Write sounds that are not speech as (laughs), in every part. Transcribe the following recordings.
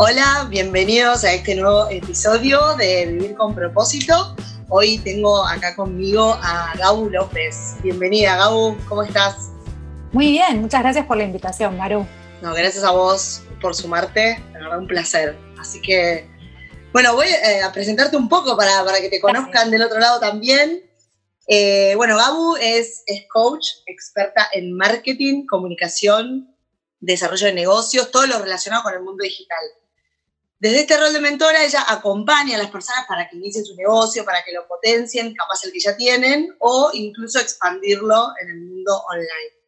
Hola, bienvenidos a este nuevo episodio de Vivir con propósito. Hoy tengo acá conmigo a Gau López. Bienvenida, Gau, ¿cómo estás? Muy bien, muchas gracias por la invitación, Maru. No, gracias a vos por sumarte, la verdad un placer. Así que, bueno, voy eh, a presentarte un poco para, para que te conozcan del otro lado también. Eh, bueno, Gabu es, es coach, experta en marketing, comunicación, desarrollo de negocios, todo lo relacionado con el mundo digital. Desde este rol de mentora, ella acompaña a las personas para que inicien su negocio, para que lo potencien, capaz el que ya tienen, o incluso expandirlo en el mundo online.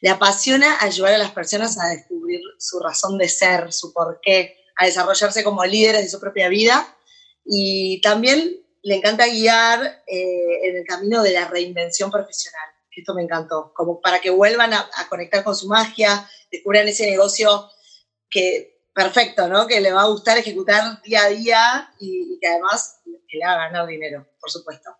Le apasiona ayudar a las personas a descubrir su razón de ser, su porqué, a desarrollarse como líderes de su propia vida y también le encanta guiar eh, en el camino de la reinvención profesional. Esto me encantó, como para que vuelvan a, conectar con su magia, descubran ese negocio que perfecto, ¿no? Que le va a gustar ejecutar día a día y, y que además le haga ganar dinero, por supuesto.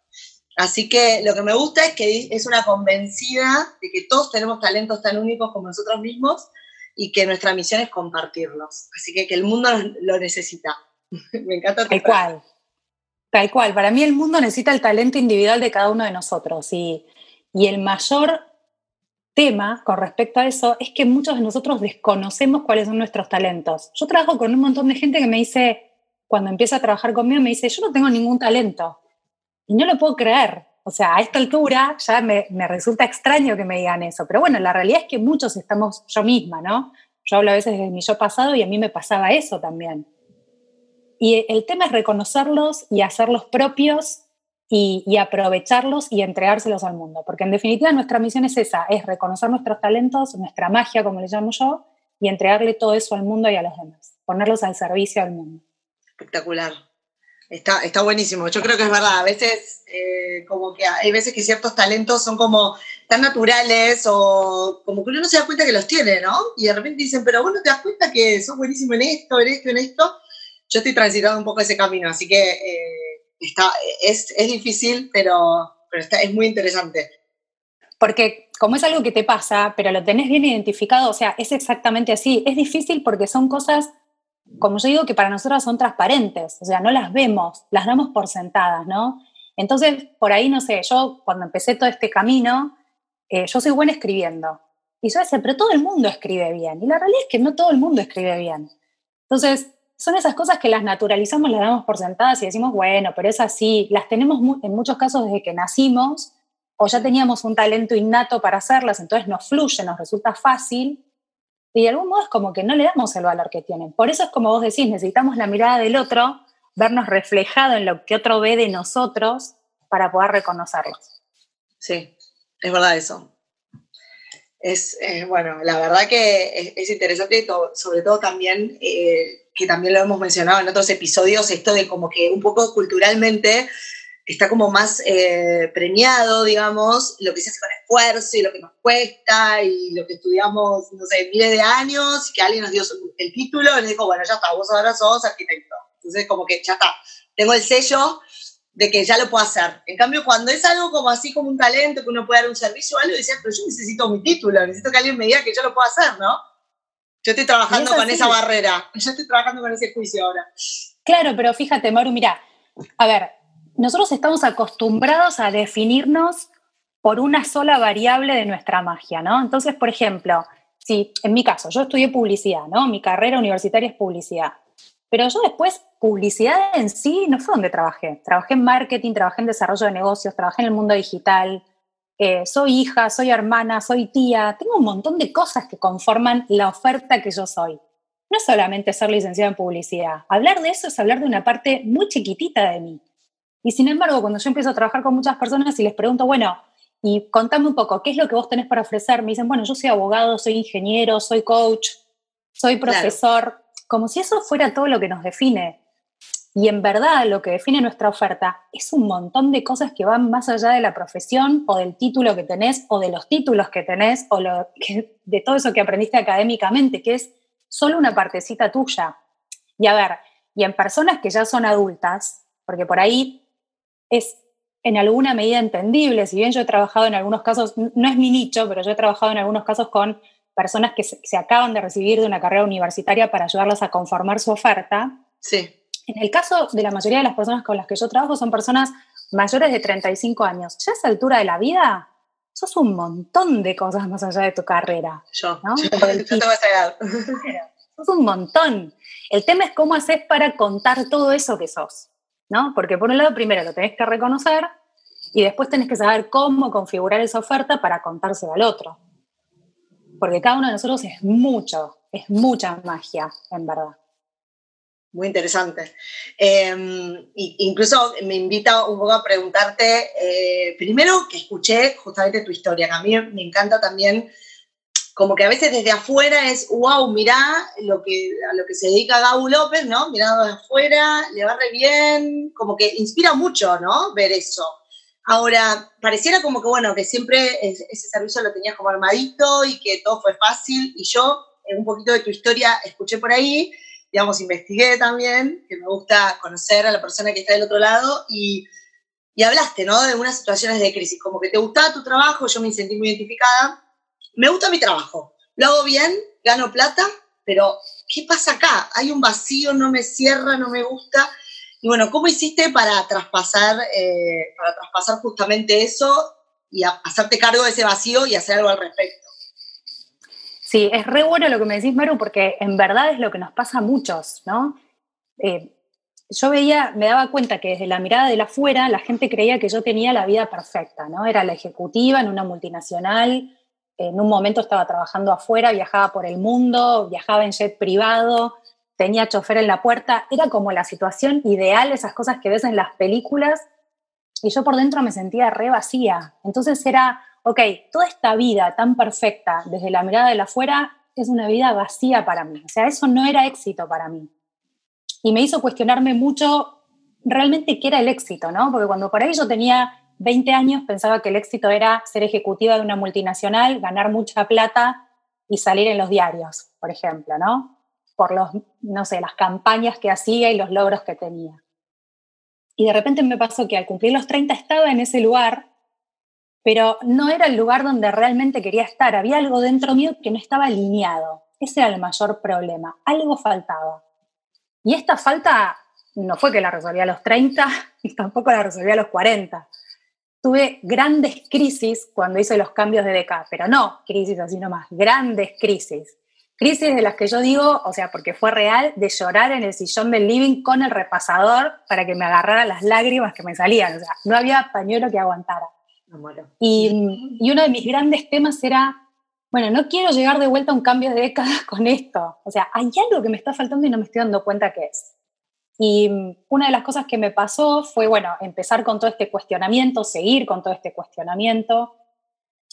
Así que lo que me gusta es que es una convencida de que todos tenemos talentos tan únicos como nosotros mismos y que nuestra misión es compartirlos. Así que que el mundo lo necesita. (laughs) me encanta. Tal cual. Tal cual. Para mí el mundo necesita el talento individual de cada uno de nosotros. Y, y el mayor tema con respecto a eso es que muchos de nosotros desconocemos cuáles son nuestros talentos. Yo trabajo con un montón de gente que me dice, cuando empieza a trabajar conmigo, me dice, yo no tengo ningún talento. Y no lo puedo creer. O sea, a esta altura ya me, resulta extraño que me digan eso. Pero bueno, la realidad es que muchos estamos yo misma, ¿no? Yo hablo a veces de mi yo pasado y a mí me pasaba eso también. Y el tema es reconocerlos y hacerlos propios y, y, aprovecharlos y entregárselos al mundo. Porque en definitiva nuestra misión es esa, es reconocer nuestros talentos, nuestra magia, como le llamo yo, y entregarle todo eso al mundo y a los demás. Ponerlos al servicio al mundo. Espectacular. Está, está buenísimo. Yo creo que es verdad. A veces, eh, como que hay veces que ciertos talentos son como tan naturales o como que uno no se da cuenta que los tiene, ¿no? Y de repente dicen, pero vos no te das cuenta que sos buenísimo en esto, en esto, en esto. Yo estoy transitando un poco ese camino, así que eh, está, es, es, difícil, pero, pero está, es muy interesante. Porque como es algo que te pasa, pero lo tenés bien identificado, o sea, es exactamente así. Es difícil porque son cosas como yo digo, que para nosotras son transparentes, o sea, no las vemos, las damos por sentadas, ¿no? Entonces, por ahí, no sé, yo cuando empecé todo este camino, eh, yo soy buena escribiendo. Y yo decía, pero todo el mundo escribe bien. Y la realidad es que no todo el mundo escribe bien. Entonces, son esas cosas que las naturalizamos, las damos por sentadas y decimos, bueno, pero es así. Las tenemos en muchos casos desde que nacimos o ya teníamos un talento innato para hacerlas, entonces nos fluye, nos resulta fácil y de algún modo es como que no le damos el valor que tienen. Por eso es como vos decís, necesitamos la mirada del otro, vernos reflejado en lo que otro ve de nosotros para poder reconocerlos. Sí, es verdad eso. Es, eh, bueno, la verdad que es, interesante, sobre todo también, eh, que también lo hemos mencionado en otros episodios, esto de como que un poco culturalmente está como más eh, premiado, digamos, lo que se hace con esfuerzo y lo que nos cuesta y lo que estudiamos, no sé, miles de años y que alguien nos dio el título y nos dijo, bueno, ya está, vos ahora sos arquitecto. Entonces, como que ya está, tengo el sello de que ya lo puedo hacer. En cambio, cuando es algo como así, como un talento, que uno puede dar un servicio o algo, decías, pero yo necesito mi título, necesito que alguien me diga que yo lo puedo hacer, ¿no? Yo estoy trabajando con esa barrera, (laughs) yo estoy trabajando con ese juicio ahora. Claro, pero fíjate, Maru, mira, a ver, nosotros estamos acostumbrados a definirnos por una sola variable de nuestra magia, ¿no? Entonces, por ejemplo, si en mi caso, yo estudié publicidad, ¿no? Mi carrera universitaria es publicidad. Pero yo después, publicidad en sí no fue donde trabajé. Trabajé en marketing, trabajé en desarrollo de negocios, trabajé en el mundo digital. Eh, soy hija, soy hermana, soy tía. Tengo un montón de cosas que conforman la oferta que yo soy. No solamente ser licenciada en publicidad. Hablar de eso es hablar de una parte muy chiquitita de mí. Y sin embargo, cuando yo empiezo a trabajar con muchas personas y les pregunto, bueno, y contame un poco, ¿qué es lo que vos tenés para ofrecer? Me dicen, bueno, yo soy abogado, soy ingeniero, soy coach, soy profesor, como si eso fuera todo lo que nos define. Y en verdad lo que define nuestra oferta es un montón de cosas que van más allá de la profesión o del título que tenés o de los títulos que tenés o de todo eso que aprendiste académicamente, que es solo una partecita tuya. Y a ver, y en personas que ya son adultas, porque por ahí es en alguna medida entendible, si bien yo he trabajado en algunos casos, no es mi nicho, pero yo he trabajado en algunos casos con personas que se, acaban de recibir de una carrera universitaria para ayudarlas a conformar su oferta. Sí. En el caso de la mayoría de las personas con las que yo trabajo son personas mayores de 35 años. Ya a esa altura de la vida, sos un montón de cosas más allá de tu carrera. Yo, ¿no? yo, yo sos un montón. El tema es cómo haces para contar todo eso que sos, ¿no? Porque por un lado, primero lo tenés que reconocer y después tenés que saber cómo configurar esa oferta para contárselo al otro. Porque cada uno de nosotros es mucho, es mucha magia, en verdad. Muy interesante. Em, incluso me invita un poco a preguntarte, eh, primero que escuché justamente tu historia, que a mí me encanta también como que a veces desde afuera es, wow, mirá lo que, a lo que se dedica Gabo López, ¿no? Mirando de afuera, le va re bien, como que inspira mucho, ¿no? Ver eso. Ahora, pareciera como que, bueno, que siempre ese servicio lo tenías como armadito y que todo fue fácil. Y yo, en un poquito de tu historia, escuché por ahí, digamos, investigué también, que me gusta conocer a la persona que está del otro lado y, y hablaste, ¿no? De unas situaciones de crisis, como que te gustaba tu trabajo, yo me sentí muy identificada me gusta mi trabajo, lo hago bien, gano plata, pero ¿qué pasa acá? Hay un vacío, no me cierra, no me gusta. Y bueno, ¿cómo hiciste para traspasar, eh, para traspasar justamente eso y hacerte cargo de ese vacío y hacer algo al respecto? Sí, es re bueno lo que me decís, Maru, porque en verdad es lo que nos pasa a muchos, ¿no? Eh, yo veía, me daba cuenta que desde la mirada de la afuera la gente creía que yo tenía la vida perfecta, ¿no? Era la ejecutiva en una multinacional, en un momento estaba trabajando afuera, viajaba por el mundo, viajaba en jet privado, tenía chofer en la puerta, era como la situación ideal, esas cosas que ves en las películas, y yo por dentro me sentía re vacía. Entonces era, ok, toda esta vida tan perfecta desde la mirada de la afuera es una vida vacía para mí, o sea, eso no era éxito para mí. Y me hizo cuestionarme mucho realmente qué era el éxito, ¿no? Porque cuando por ahí yo tenía 20 años pensaba que el éxito era ser ejecutiva de una multinacional, ganar mucha plata y salir en los diarios, por ejemplo, ¿no? Por los, no sé, las campañas que hacía y los logros que tenía. Y de repente me pasó que al cumplir los 30 estaba en ese lugar, pero no era el lugar donde realmente quería estar. Había algo dentro mío que no estaba alineado. Ese era el mayor problema. Algo faltaba. Y esta falta no fue que la resolví a los 30 (laughs) y tampoco la resolví a los 40 tuve grandes crisis cuando hice los cambios de DK, pero no crisis así nomás, grandes crisis. Crisis de las que yo digo, o sea, porque fue real, de llorar en el sillón del living con el repasador para que me agarrara las lágrimas que me salían. O sea, no había pañuelo que aguantara. Y, y uno de mis grandes temas era, bueno, no quiero llegar de vuelta a un cambio de década (laughs) con esto. O sea, hay algo que me está faltando y no me estoy dando cuenta qué es. Y una de las cosas que me pasó fue, bueno, empezar con todo este cuestionamiento, seguir con todo este cuestionamiento.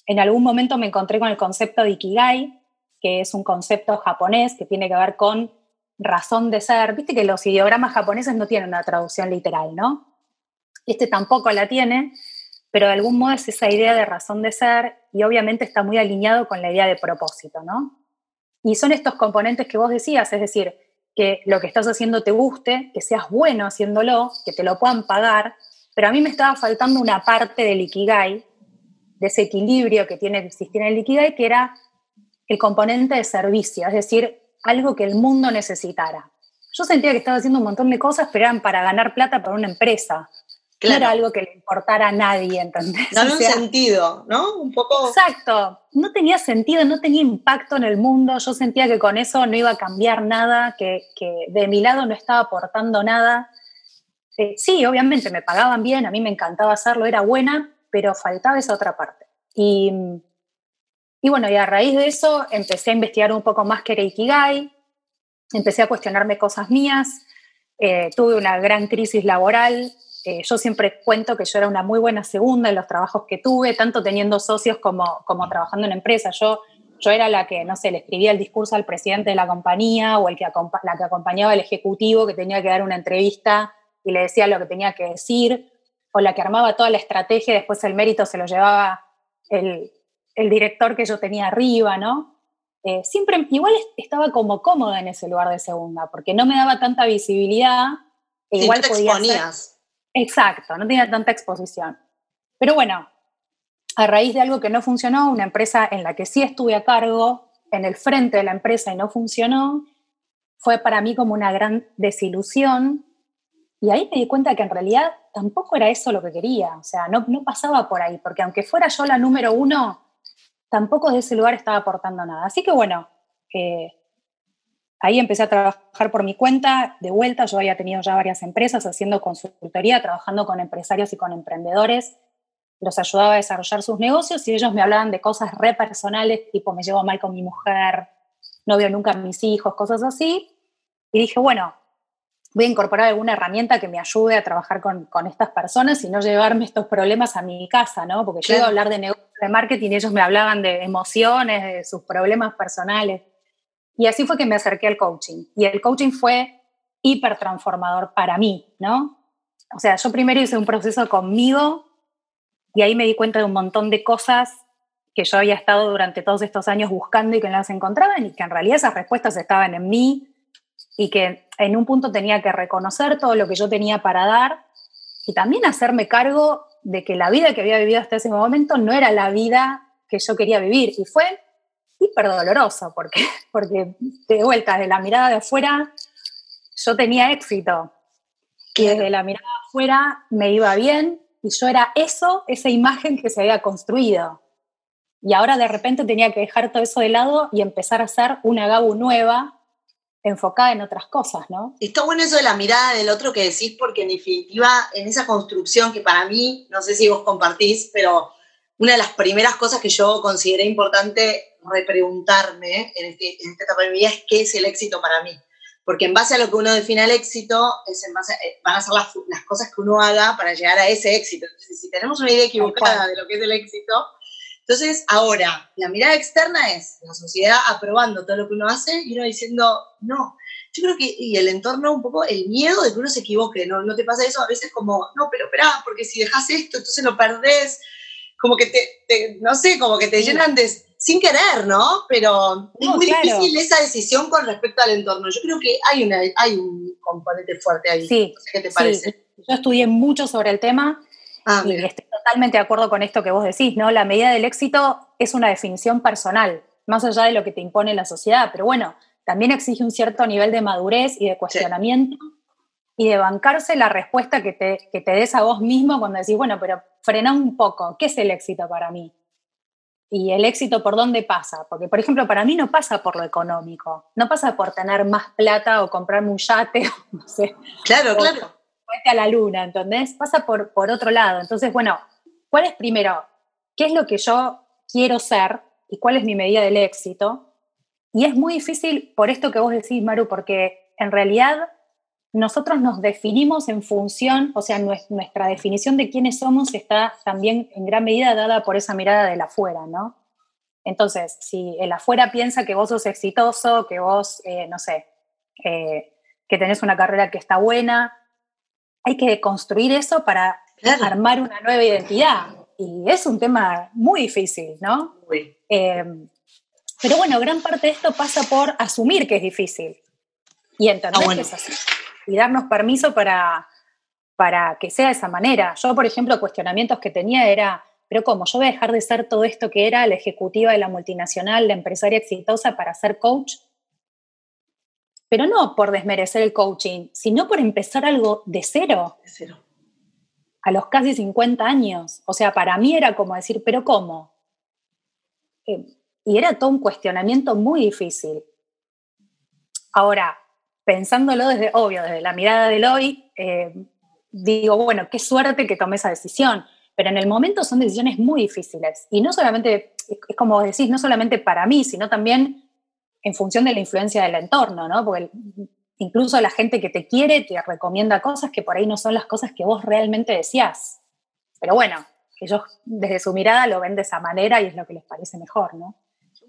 En algún momento me encontré con el concepto de Ikigai, que es un concepto japonés que tiene que ver con razón de ser. Viste que los ideogramas japoneses no tienen una traducción literal, ¿no? Este tampoco la tiene, pero de algún modo es esa idea de razón de ser y obviamente está muy alineado con la idea de propósito, ¿no? Y son estos componentes que vos decías, es decir, que lo que estás haciendo te guste, que seas bueno haciéndolo, que te lo puedan pagar, pero a mí me estaba faltando una parte del Ikigai, de ese equilibrio que tiene que existir en el Ikigai, que era el componente de servicio, es decir, algo que el mundo necesitara. Yo sentía que estaba haciendo un montón de cosas, pero eran para ganar plata para una empresa. No era algo que le importara a nadie, ¿entendés? No (laughs) un sentido, ¿no? Un poco. Exacto. No tenía sentido, no tenía impacto en el mundo. Yo sentía que con eso no iba a cambiar nada, que, de mi lado no estaba aportando nada. Eh, sí, obviamente me pagaban bien, a mí me encantaba hacerlo, era buena, pero faltaba esa otra parte. Y, y bueno, y a raíz de eso empecé a investigar un poco más qué era Ikigai, empecé a cuestionarme cosas mías, eh, tuve una gran crisis laboral, eh, yo siempre cuento que yo era una muy buena segunda en los trabajos que tuve, tanto teniendo socios como, como trabajando en empresa. Yo, yo era la que, no sé, le escribía el discurso al presidente de la compañía o el que la que acompañaba al ejecutivo que tenía que dar una entrevista y le decía lo que tenía que decir, o la que armaba toda la estrategia y después el mérito se lo llevaba el, el director que yo tenía arriba, ¿no? Eh, siempre, igual estaba como cómoda en ese lugar de segunda, porque no me daba tanta visibilidad. E igual podía Exacto, no tenía tanta exposición. Pero bueno, a raíz de algo que no funcionó, una empresa en la que sí estuve a cargo en el frente de la empresa y no funcionó, fue para mí como una gran desilusión. Y ahí me di cuenta que en realidad tampoco era eso lo que quería, o sea, no, no pasaba por ahí, porque aunque fuera yo la número uno, tampoco de ese lugar estaba aportando nada. Así que bueno, eh, ahí empecé a trabajar por mi cuenta, de vuelta, yo había tenido ya varias empresas haciendo consultoría, trabajando con empresarios y con emprendedores, los ayudaba a desarrollar sus negocios y ellos me hablaban de cosas re personales, tipo me llevo mal con mi mujer, no veo nunca a mis hijos, cosas así. Y dije, bueno, voy a incorporar alguna herramienta que me ayude a trabajar con, estas personas y no llevarme estos problemas a mi casa, ¿no? Porque yo iba a hablar de negocios, de marketing y ellos me hablaban de emociones, de sus problemas personales. Y así fue que me acerqué al coaching. Y el coaching fue hiper transformador para mí, ¿no? O sea, yo primero hice un proceso conmigo y ahí me di cuenta de un montón de cosas que yo había estado durante todos estos años buscando y que no las encontraban y que en realidad esas respuestas estaban en mí y que en un punto tenía que reconocer todo lo que yo tenía para dar y también hacerme cargo de que la vida que había vivido hasta ese momento no era la vida que yo quería vivir. Y fue hiper doloroso, porque, porque de vuelta, de la mirada de afuera, yo tenía éxito. Y desde la mirada de afuera me iba bien y yo era eso, esa imagen que se había construido. Y ahora de repente tenía que dejar todo eso de lado y empezar a ser una Gabu nueva, enfocada en otras cosas, ¿no? Está bueno eso de la mirada del otro que decís, porque en definitiva, en esa construcción que para mí, no sé si vos compartís, pero una de las primeras cosas que yo consideré importante repreguntarme en, este, en esta etapa de mi vida es qué es el éxito para mí. Porque en base a lo que uno define el éxito, es en base, eh, van a ser las, las, cosas que uno haga para llegar a ese éxito. Entonces, si tenemos una idea equivocada de lo que es el éxito, entonces, ahora, la mirada externa es la sociedad aprobando todo lo que uno hace y uno diciendo, no. Yo creo que, y el entorno, un poco el miedo de que uno se equivoque, ¿no? ¿No te pasa eso? A veces como, no, pero espera, porque si dejas esto, entonces lo perdés. Como que te, no sé, como que te llenan de, sin querer, ¿no? Pero es muy difícil esa decisión con respecto al entorno. Yo creo que hay, una, hay un componente fuerte ahí. Sí. ¿Qué te parece? Yo estudié mucho sobre el tema Ah, y estoy totalmente de acuerdo con esto que vos decís, ¿no? La medida del éxito es una definición personal, más allá de lo que te impone la sociedad, pero bueno, también exige un cierto nivel de madurez y de cuestionamiento y de bancarse la respuesta que te, que te des a vos mismo cuando decís, bueno, pero frena un poco, ¿qué es el éxito para mí? Y el éxito por dónde pasa, porque por ejemplo para mí no pasa por lo económico, no pasa por tener más plata o comprarme un yate, (laughs) no sé. Claro, claro a la luna, ¿entendés? Pasa por, por otro lado. Entonces, bueno, ¿cuál es primero? ¿Qué es lo que yo quiero ser y cuál es mi medida del éxito? Y es muy difícil por esto que vos decís, Maru, porque en realidad nosotros nos definimos en función, o sea, nuestra definición de quiénes somos está también en gran medida dada por esa mirada del afuera, ¿no? Entonces, si el afuera piensa que vos sos exitoso, que vos, eh, no sé, eh, que tenés una carrera que está buena, hay que construir eso para armar una nueva identidad. Y es un tema muy difícil, ¿no? Em, pero bueno, gran parte de esto pasa por asumir que es difícil y entender ah, que es así. Y darnos permiso para, para que sea de esa manera. Yo, por ejemplo, cuestionamientos que tenía era, pero ¿cómo? Yo voy a dejar de ser todo esto que era la ejecutiva de la multinacional, la empresaria exitosa para ser coach pero no por desmerecer el coaching, sino por empezar algo de cero. De cero. A los casi 50 años. O sea, para mí era como decir, pero ¿cómo? Eh, y era todo un cuestionamiento muy difícil. Ahora, pensándolo desde, obvio, desde la mirada del hoy, eh, digo, bueno, qué suerte que tomé esa decisión, pero en el momento son decisiones muy difíciles. Y no solamente, es como decís, no solamente para mí, sino también en función de la influencia del entorno, ¿no? Porque incluso la gente que te quiere te recomienda cosas que por ahí no son las cosas que vos realmente decías. Pero bueno, ellos desde su mirada lo ven de esa manera y es lo que les parece mejor, ¿no?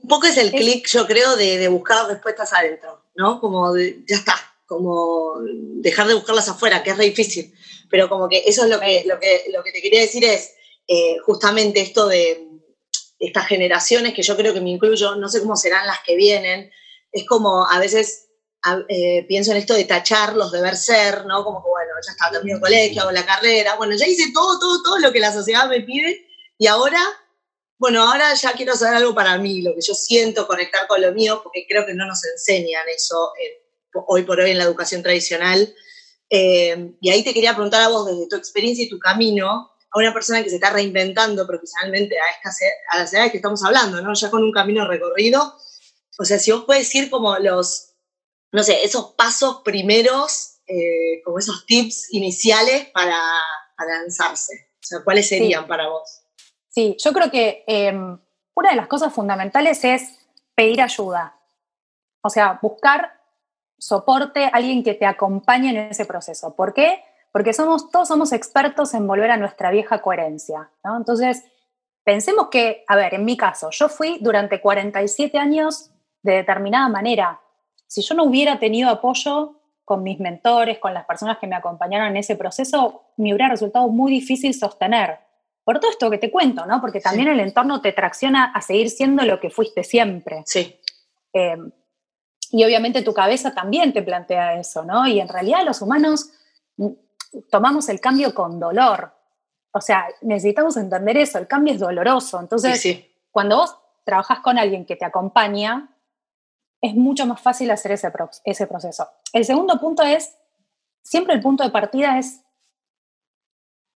Un poco es el clic, yo creo, de, buscar respuestas adentro, ¿no? Como ya está, como dejar de buscarlas afuera, que es difícil. Pero como que eso es lo que, lo que, lo que te quería decir es eh, justamente esto de estas generaciones, que yo creo que me incluyo, no sé cómo serán las que vienen, es como a veces eh, pienso en esto de tachar los deber ser, ¿no? Como que, bueno, ya está, termino el colegio, hago la carrera, bueno, ya hice todo, todo, todo lo que la sociedad me pide y ahora bueno, ahora ya quiero saber algo para mí, lo que yo siento, conectar con lo mío, porque creo que no nos enseñan eso hoy por hoy en la educación tradicional. Eh, y ahí te quería preguntar a vos, desde tu experiencia y tu camino, a una persona que se está reinventando profesionalmente a, estas, a las edades que estamos hablando, ¿no? Ya con un camino recorrido. O sea, si vos puedes decir como los, no sé, esos pasos primeros, eh, como esos tips iniciales para, lanzarse. O sea, ¿cuáles serían para vos? Sí, yo creo que em, una de las cosas fundamentales es pedir ayuda. O sea, buscar soporte, alguien que te acompañe en ese proceso. ¿Por qué? Porque somos, todos somos expertos en volver a nuestra vieja coherencia. Entonces, pensemos que, a ver, en mi caso, yo fui durante 47 años de determinada manera. Si yo no hubiera tenido apoyo con mis mentores, con las personas que me acompañaron en ese proceso, me hubiera resultado muy difícil sostener. Por todo esto que te cuento, ¿no? Porque también el entorno te tracciona a seguir siendo lo que fuiste siempre. Sí. Eh, y obviamente tu cabeza también te plantea eso, ¿no? Y en realidad los humanos mm, tomamos el cambio con dolor. O sea, necesitamos entender eso, el cambio es doloroso. Entonces, cuando vos trabajas con alguien que te acompaña, es mucho más fácil hacer ese, ese proceso. El segundo punto es, siempre el punto de partida es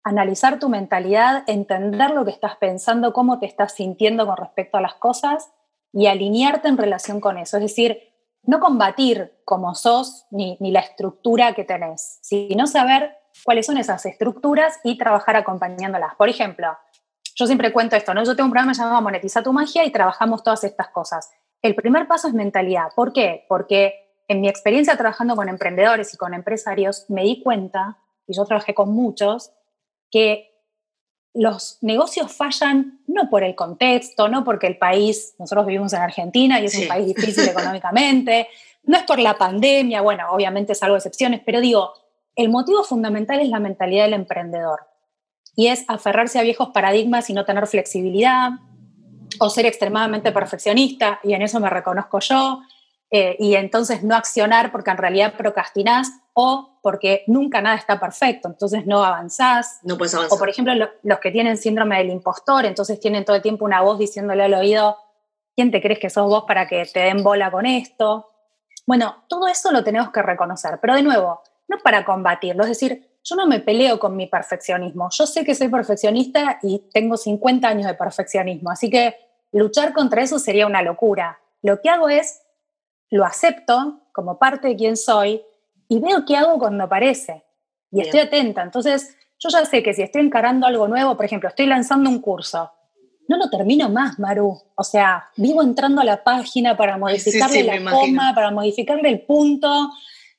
analizar tu mentalidad, entender lo que estás pensando, cómo te estás sintiendo con respecto a las cosas y alinearte en relación con eso. Es decir, no combatir como sos ni, la estructura que tenés, sino saber cuáles son esas estructuras y trabajar acompañándolas. Por ejemplo, yo siempre cuento esto, ¿no? Yo tengo un programa llamado Monetiza tu magia y trabajamos todas estas cosas. El primer paso es mentalidad. ¿Por qué? Porque en mi experiencia trabajando con emprendedores y con empresarios, me di cuenta, y yo trabajé con muchos, que los negocios fallan no por el contexto, no porque el país, nosotros vivimos en Argentina y es un país difícil (laughs) económicamente, no es por la pandemia, bueno, obviamente de excepciones, pero digo, el motivo fundamental es la mentalidad del emprendedor y es aferrarse a viejos paradigmas y no tener flexibilidad o ser extremadamente perfeccionista, y en eso me reconozco yo, eh, y entonces no accionar porque en realidad procrastinás o porque nunca nada está perfecto, entonces no avanzás. No puedes avanzar. O por ejemplo los que tienen síndrome del impostor, entonces tienen todo el tiempo una voz diciéndole al oído, ¿quién te crees que sos vos para que te den bola con esto? Bueno, todo eso lo tenemos que reconocer, pero de nuevo, no para combatirlo, es decir, yo no me peleo con mi perfeccionismo, yo sé que soy perfeccionista y tengo 50 años de perfeccionismo, así que luchar contra eso sería una locura. Lo que hago es lo acepto como parte de quien soy y veo qué hago cuando aparece. Y estoy atenta. Entonces, yo ya sé que si estoy encarando algo nuevo, por ejemplo, estoy lanzando un curso, no lo termino más, Maru. O sea, vivo entrando a la página para modificarle la coma, para modificarle el punto,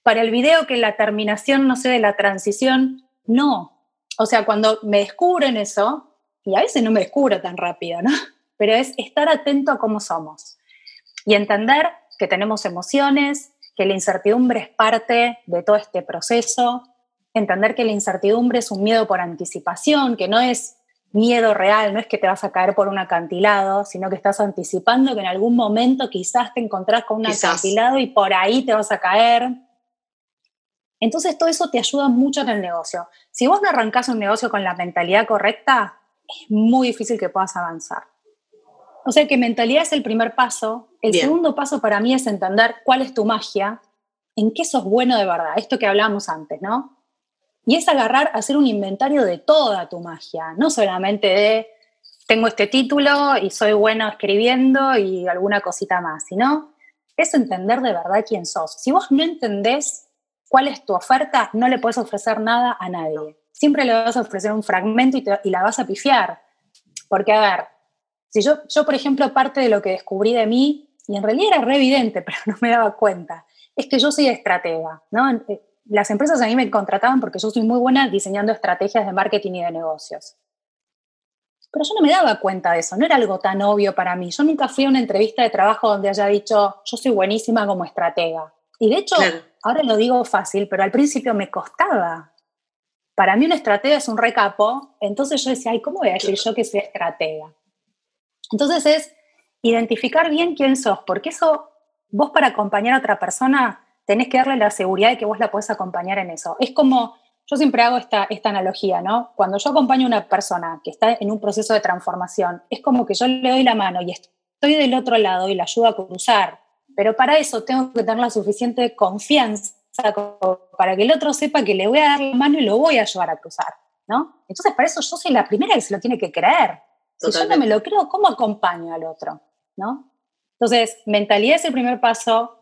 para el video que la terminación, no sé, de la transición. No. O sea, cuando me descubren eso, y a veces no me descubro tan rápido, ¿no? Pero es estar atento a cómo somos y entender que tenemos emociones, que la incertidumbre es parte de todo este proceso, entender que la incertidumbre es un miedo por anticipación, que no es miedo real, no es que te vas a caer por un acantilado, sino que estás anticipando que en algún momento quizás te encontrás con un acantilado y por ahí te vas a caer. Entonces todo eso te ayuda mucho en el negocio. Si vos no arrancás un negocio con la mentalidad correcta, es muy difícil que puedas avanzar. O sea que mentalidad es el primer paso. El segundo paso para mí es entender cuál es tu magia, en qué sos bueno de verdad, esto que hablábamos antes, ¿no? Y es agarrar, hacer un inventario de toda tu magia, no solamente de tengo este título y soy bueno escribiendo y alguna cosita más, sino es entender de verdad quién sos. Si vos no entendés cuál es tu oferta, no le puedes ofrecer nada a nadie. Siempre le vas a ofrecer un fragmento y, y la vas a pifiar. Porque, a ver, si yo, yo, por ejemplo, parte de lo que descubrí de mí, y en realidad era re evidente, (laughs) pero no me daba cuenta, es que yo soy estratega, ¿no? Eh, las empresas a mí me contrataban porque yo soy muy buena diseñando estrategias de marketing y de negocios. Pero yo no me daba cuenta de eso, no era algo tan obvio para mí. Yo nunca fui a una entrevista de trabajo donde haya dicho, yo soy buenísima como estratega. Y de hecho, ahora lo digo fácil, pero al principio me costaba. Para mí una estratega es un recapo, entonces yo decía, ay, ¿cómo voy a decir yo que soy estratega? Entonces es identificar bien quién sos, porque eso vos para acompañar a otra persona tenés que darle la seguridad de que vos la podés acompañar en eso. Es como, yo siempre hago esta, esta analogía, ¿no? Cuando yo acompaño a una persona que está en un proceso de transformación, es como que yo le doy la mano y estoy del otro lado y la ayudo a cruzar, pero para eso tengo que tener la suficiente confianza para que el otro sepa que le voy a dar la mano y lo voy a ayudar a cruzar, ¿no? Entonces, para eso yo soy la primera que se lo tiene que creer. Si yo no me lo creo, ¿cómo acompaño al otro? ¿no? Entonces, mentalidad es el primer paso,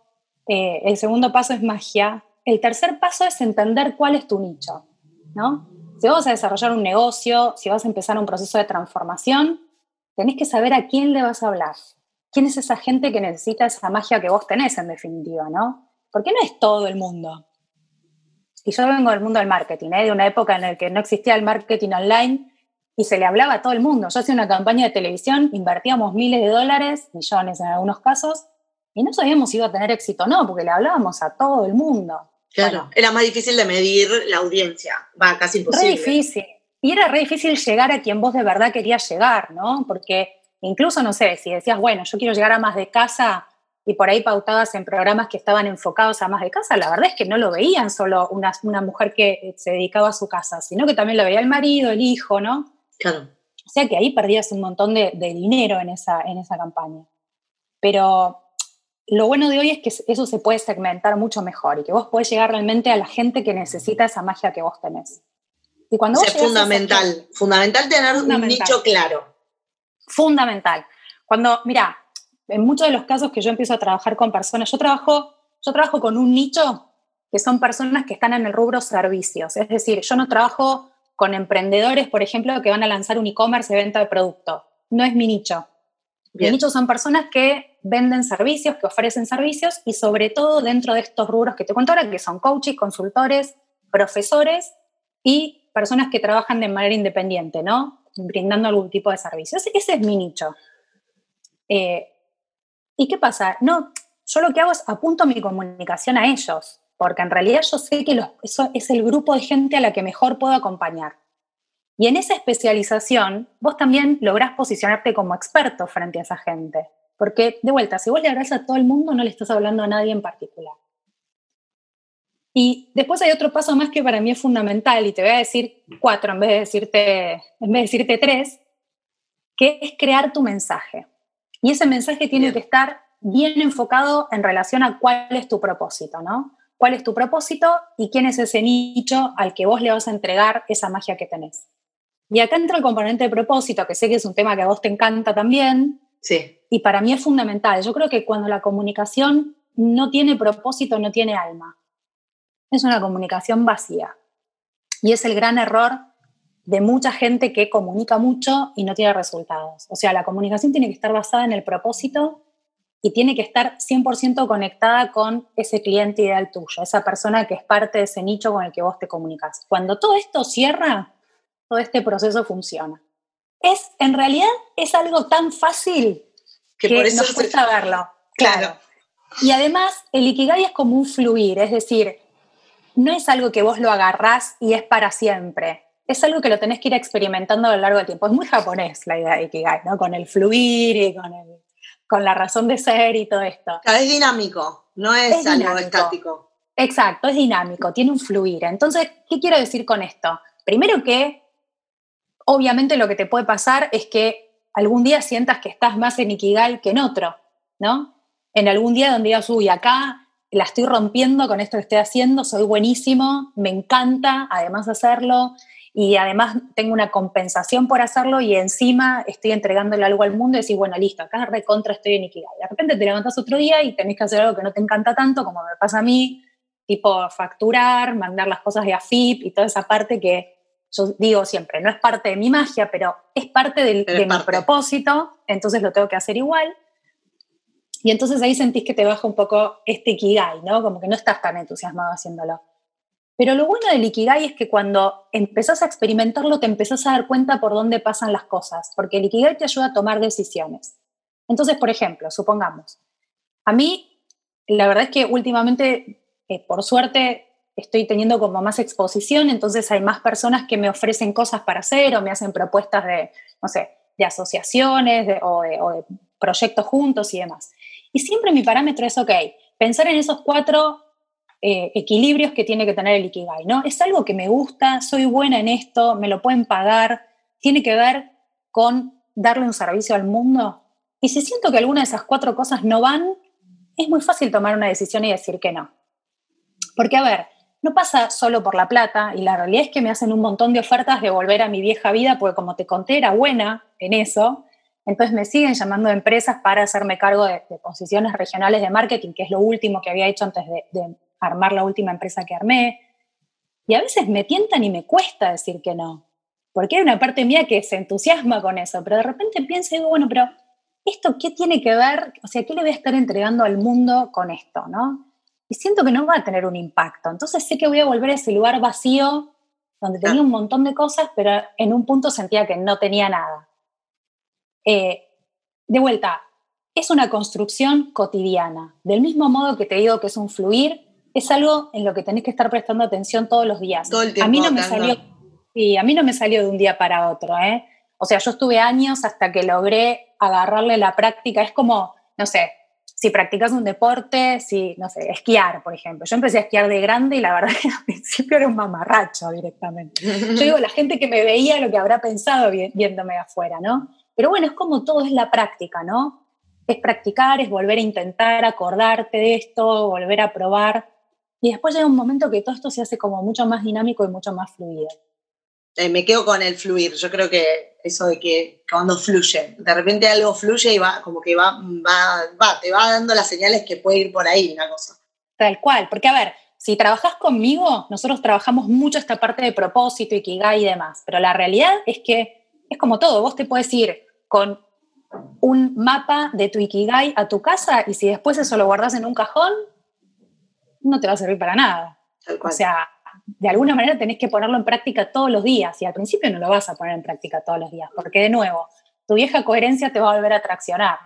eh, el segundo paso es magia, el tercer paso es entender cuál es tu nicho, ¿no? Si vas a desarrollar un negocio, si vas a empezar un proceso de transformación, tenés que saber a quién le vas a hablar. ¿Quién es esa gente que necesita esa magia que vos tenés, en definitiva, ¿no? Porque no es todo el mundo. Y yo vengo del mundo del marketing, ¿eh? de una época en la que no existía el marketing online y se le hablaba a todo el mundo. Yo hacía una campaña de televisión, invertíamos miles de dólares, millones en algunos casos, y no sabíamos si iba a tener éxito o no, porque le hablábamos a todo el mundo. Claro, era más difícil de medir la audiencia, va, casi imposible. Re difícil. Y era re difícil llegar a quien vos de verdad querías llegar, ¿no? Porque incluso, no sé, si decías, bueno, yo quiero llegar a más de casa y por ahí pautabas en programas que estaban enfocados a más de casa, la verdad es que no lo veían solo una, una mujer que se dedicaba a su casa, sino que también lo veía el marido, el hijo, ¿no? Claro. O sea que ahí perdías un montón de, dinero en esa, en esa campaña. Pero lo bueno de hoy es que eso se puede segmentar mucho mejor y que vos podés llegar realmente a la gente que necesita esa magia que vos tenés. Y cuando es fundamental, fundamental tener un nicho claro. Fundamental. Cuando, mira, en muchos de los casos que yo empiezo a trabajar con personas, yo trabajo, yo trabajo con un nicho que son personas que están en el rubro servicios. Es decir, yo no trabajo con emprendedores, por ejemplo, que van a lanzar un e-commerce de venta de producto. No es mi nicho. Mi nicho son personas que venden servicios, que ofrecen servicios y sobre todo dentro de estos rubros que te cuento ahora, que son coaches, consultores, profesores y personas que trabajan de manera independiente, ¿no? Brindando algún tipo de servicio. Ese, es mi nicho. Eh, ¿Y qué pasa? No, yo lo que hago es apunto mi comunicación a ellos porque en realidad yo sé que eso es el grupo de gente a la que mejor puedo acompañar. Y en esa especialización, vos también lográs posicionarte como experto frente a esa gente. Porque, de vuelta, si vos le hablas a todo el mundo, no le estás hablando a nadie en particular. Y después hay otro paso más que para mí es fundamental, y te voy a decir cuatro en vez de decirte, en vez de decirte tres, que es crear tu mensaje. Y ese mensaje tiene que estar bien enfocado en relación a cuál es tu propósito, ¿no? Cuál es tu propósito y quién es ese nicho al que vos le vas a entregar esa magia que tenés. Y acá entra el componente de propósito, que sé que es un tema que a vos te encanta también. Sí. Y para mí es fundamental. Yo creo que cuando la comunicación no tiene propósito, no tiene alma. Es una comunicación vacía. Y es el gran error de mucha gente que comunica mucho y no tiene resultados. O sea, la comunicación tiene que estar basada en el propósito y tiene que estar 100% conectada con ese cliente ideal tuyo, esa persona que es parte de ese nicho con el que vos te comunicas. Cuando todo esto cierra, todo este proceso funciona. Es, en realidad, es algo tan fácil que, por eso nos cuesta verlo. Claro. Y además, el Ikigai es como un fluir, es decir, no es algo que vos lo agarrás y es para siempre. Es algo que lo tenés que ir experimentando a lo largo del tiempo. Es muy japonés la idea de Ikigai, ¿no? Con el fluir y con el con la razón de ser y todo esto. es dinámico, no es, algo estático. Exacto, es dinámico, tiene un fluir. Entonces, ¿qué quiero decir con esto? Primero que, obviamente lo que te puede pasar es que algún día sientas que estás más en Ikigai que en otro, ¿no? En algún día donde digas, uy, acá la estoy rompiendo con esto que estoy haciendo, soy buenísimo, me encanta además hacerlo, y además tengo una compensación por hacerlo y encima estoy entregándole algo al mundo y decir, bueno, listo, acá recontra estoy en Ikigai. De repente te levantas otro día y tenés que hacer algo que no te encanta tanto, como me pasa a mí, tipo facturar, mandar las cosas de AFIP y toda esa parte que yo digo siempre, no es parte de mi magia, pero es parte de mi propósito, entonces lo tengo que hacer igual. Y entonces ahí sentís que te baja un poco este Ikigai, ¿no? Como que no estás tan entusiasmado haciéndolo. Pero lo bueno del Ikigai es que cuando empezás a experimentarlo, te empezás a dar cuenta por dónde pasan las cosas, porque el Ikigai te ayuda a tomar decisiones. Entonces, por ejemplo, supongamos, a mí, la verdad es que últimamente, eh, por suerte, estoy teniendo como más exposición, entonces hay más personas que me ofrecen cosas para hacer o me hacen propuestas de, no sé, de asociaciones o, de, o de proyectos juntos y demás. Y siempre mi parámetro es, ok, pensar en esos cuatro eh, equilibrios que tiene que tener el Ikigai, ¿no? Es algo que me gusta, soy buena en esto, me lo pueden pagar, tiene que ver con darle un servicio al mundo. Y si siento que alguna de esas cuatro cosas no van, es muy fácil tomar una decisión y decir que no. Porque, a ver, no pasa solo por la plata, y la realidad es que me hacen un montón de ofertas de volver a mi vieja vida, porque como te conté, era buena en eso. Entonces me siguen llamando empresas para hacerme cargo de, posiciones regionales de marketing, que es lo último que había hecho antes de armar la última empresa que armé. Y a veces me tientan y me cuesta decir que no, porque hay una parte mía que se entusiasma con eso, pero de repente pienso y digo, bueno, pero ¿esto qué tiene que ver? O sea, ¿qué le voy a estar entregando al mundo con esto, no? Y siento que no va a tener un impacto. Entonces sé que voy a volver a ese lugar vacío donde tenía un montón de cosas, pero en un punto sentía que no tenía nada. Eh, de vuelta, es una construcción cotidiana. Del mismo modo que te digo que es un fluir, es algo en lo que tenés que estar prestando atención todos los días. Todo el tiempo, a mí no me salió, sí, a mí no me salió de un día para otro, ¿eh? O sea, yo estuve años hasta que logré agarrarle la práctica. Es como, no sé, si practicas un deporte, si, no sé, esquiar, por ejemplo. Yo empecé a esquiar de grande y la verdad (laughs) que al principio era un mamarracho directamente. Yo digo, la gente que me veía lo que habrá pensado viéndome de afuera, ¿no? Pero bueno, es como todo es la práctica, ¿no? Es practicar, es volver a intentar, acordarte de esto, volver a probar. Y después llega un momento que todo esto se hace como mucho más dinámico y mucho más fluido. Eh, me quedo con el fluir. Yo creo que eso de que cuando fluye, de repente algo fluye y va, como que va, va, te va dando las señales que puede ir por ahí una cosa. Tal cual, porque a ver, si trabajas conmigo, nosotros trabajamos mucho esta parte de propósito, ikigai y demás, pero la realidad es que es como todo, vos te puedes ir con un mapa de tu ikigai a tu casa y si después eso lo guardas en un cajón, no te va a servir para nada. O sea, de alguna manera tenés que ponerlo en práctica todos los días y al principio no lo vas a poner en práctica todos los días, porque de nuevo, tu vieja coherencia te va a volver a traccionar.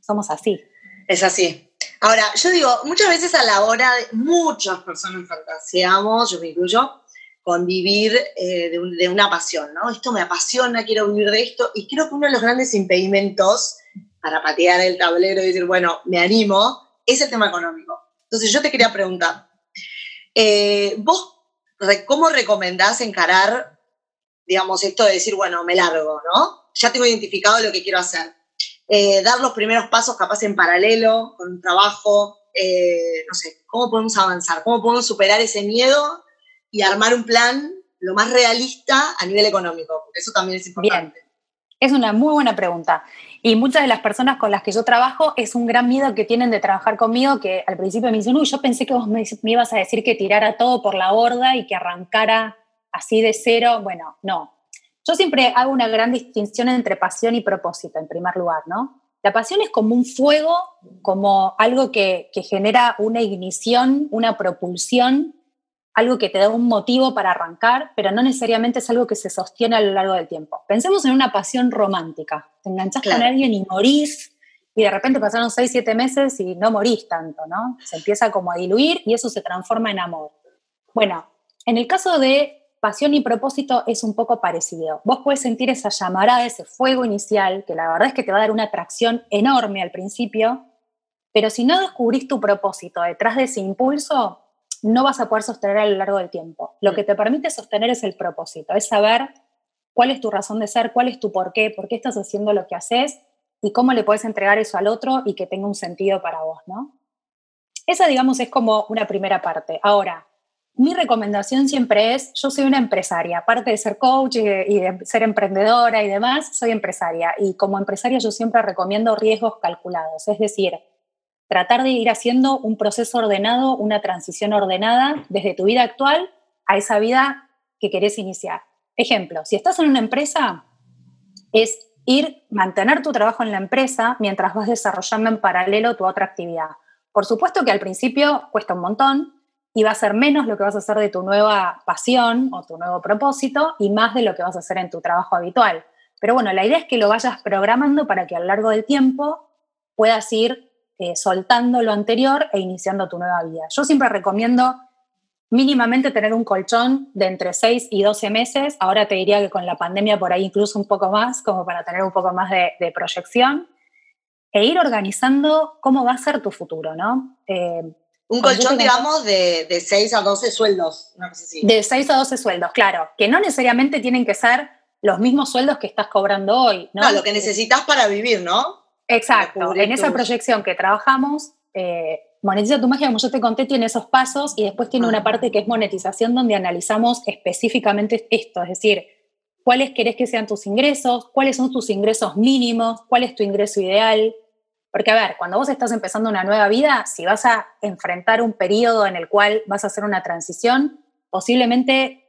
Somos así. Es así. Ahora, yo digo, muchas veces a la hora, de, muchas personas fantaseamos, yo me incluyo, con vivir eh, de, de, una pasión, ¿no? Esto me apasiona, quiero vivir de esto, y creo que uno de los grandes impedimentos para patear el tablero y decir, bueno, me animo, es el tema económico. Entonces yo te quería preguntar, eh, ¿Vos cómo recomendás encarar, digamos, esto de decir, bueno, me largo, ¿no? Ya tengo identificado lo que quiero hacer. Eh, dar los primeros pasos capaz en paralelo con un trabajo, eh, no sé, ¿cómo podemos avanzar? ¿Cómo podemos superar ese miedo y armar un plan lo más realista a nivel económico? Porque eso también es importante. Es una muy buena pregunta. Y muchas de las personas con las que yo trabajo es un gran miedo que tienen de trabajar conmigo, que al principio me dicen, uy, yo pensé que vos me, ibas a decir que tirara todo por la borda y que arrancara así de cero. Bueno, no. Yo siempre hago una gran distinción entre pasión y propósito, en primer lugar, ¿no? La pasión es como un fuego, como algo que, que genera una ignición, una propulsión algo que te da un motivo para arrancar, pero no necesariamente es algo que se sostiene a lo largo del tiempo. Pensemos en una pasión romántica. Te enganchas con alguien y morís, y de repente pasaron seis, siete meses y no morís tanto, ¿no? Se empieza como a diluir y eso se transforma en amor. Bueno, en el caso de pasión y propósito es un poco parecido. Vos puedes sentir esa llamarada, ese fuego inicial, que la verdad es que te va a dar una atracción enorme al principio, pero si no descubrís tu propósito detrás de ese impulso, no vas a poder sostener a lo largo del tiempo. Lo mm. que te permite sostener es el propósito, es saber cuál es tu razón de ser, cuál es tu por qué, por qué estás haciendo lo que haces y cómo le puedes entregar eso al otro y que tenga un sentido para vos, ¿no? Esa, digamos, es como una primera parte. Ahora, mi recomendación siempre es, yo soy una empresaria, aparte de ser coach y de, ser emprendedora y demás, soy empresaria. Y como empresaria yo siempre recomiendo riesgos calculados, es decir, tratar de ir haciendo un proceso ordenado, una transición ordenada desde tu vida actual a esa vida que querés iniciar. Ejemplo, si estás en una empresa, es ir, mantener tu trabajo en la empresa mientras vas desarrollando en paralelo tu otra actividad. Por supuesto que al principio cuesta un montón y va a ser menos lo que vas a hacer de tu nueva pasión o tu nuevo propósito y más de lo que vas a hacer en tu trabajo habitual. Pero bueno, la idea es que lo vayas programando para que a lo largo del tiempo puedas ir eh, soltando lo anterior e iniciando tu nueva vida. Yo siempre recomiendo mínimamente tener un colchón de entre 6 y 12 meses. Ahora te diría que con la pandemia por ahí incluso un poco más, como para tener un poco más de, proyección. E ir organizando cómo va a ser tu futuro, ¿no? Eh, Un colchón, digamos, de, de 6 a 12 sueldos. De 6 a 12 sueldos, claro, que no necesariamente tienen que ser los mismos sueldos que estás cobrando hoy, ¿no? No, lo que necesitas para vivir, ¿no? Exacto, en esa proyección que trabajamos, eh, Monetiza tu magia, como yo te conté, tiene esos pasos y después tiene una parte que es monetización donde analizamos específicamente esto, es decir, cuáles querés que sean tus ingresos, cuáles son tus ingresos mínimos, cuál es tu ingreso ideal. Porque, a ver, cuando vos estás empezando una nueva vida, si vas a enfrentar un periodo en el cual vas a hacer una transición, posiblemente,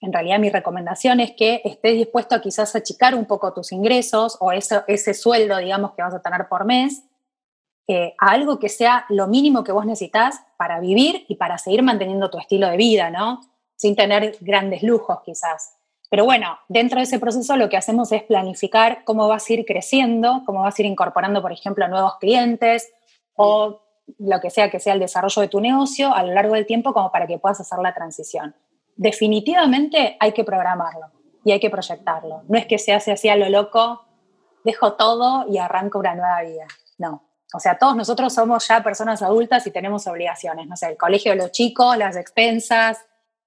en realidad mi recomendación es que estés dispuesto a quizás achicar un poco tus ingresos o ese, ese sueldo, digamos, que vas a tener por mes, eh, a algo que sea lo mínimo que vos necesitas para vivir y para seguir manteniendo tu estilo de vida, ¿no? Sin tener grandes lujos quizás. Pero bueno, dentro de ese proceso lo que hacemos es planificar cómo vas a ir creciendo, cómo vas a ir incorporando, por ejemplo, nuevos clientes o lo que sea que sea el desarrollo de tu negocio a lo largo del tiempo como para que puedas hacer la transición. Definitivamente hay que programarlo y hay que proyectarlo. No es que se hace así a lo loco, dejo todo y arranco una nueva vida. No, o sea, todos nosotros somos ya personas adultas y tenemos obligaciones, no sé, el colegio de los chicos, las expensas,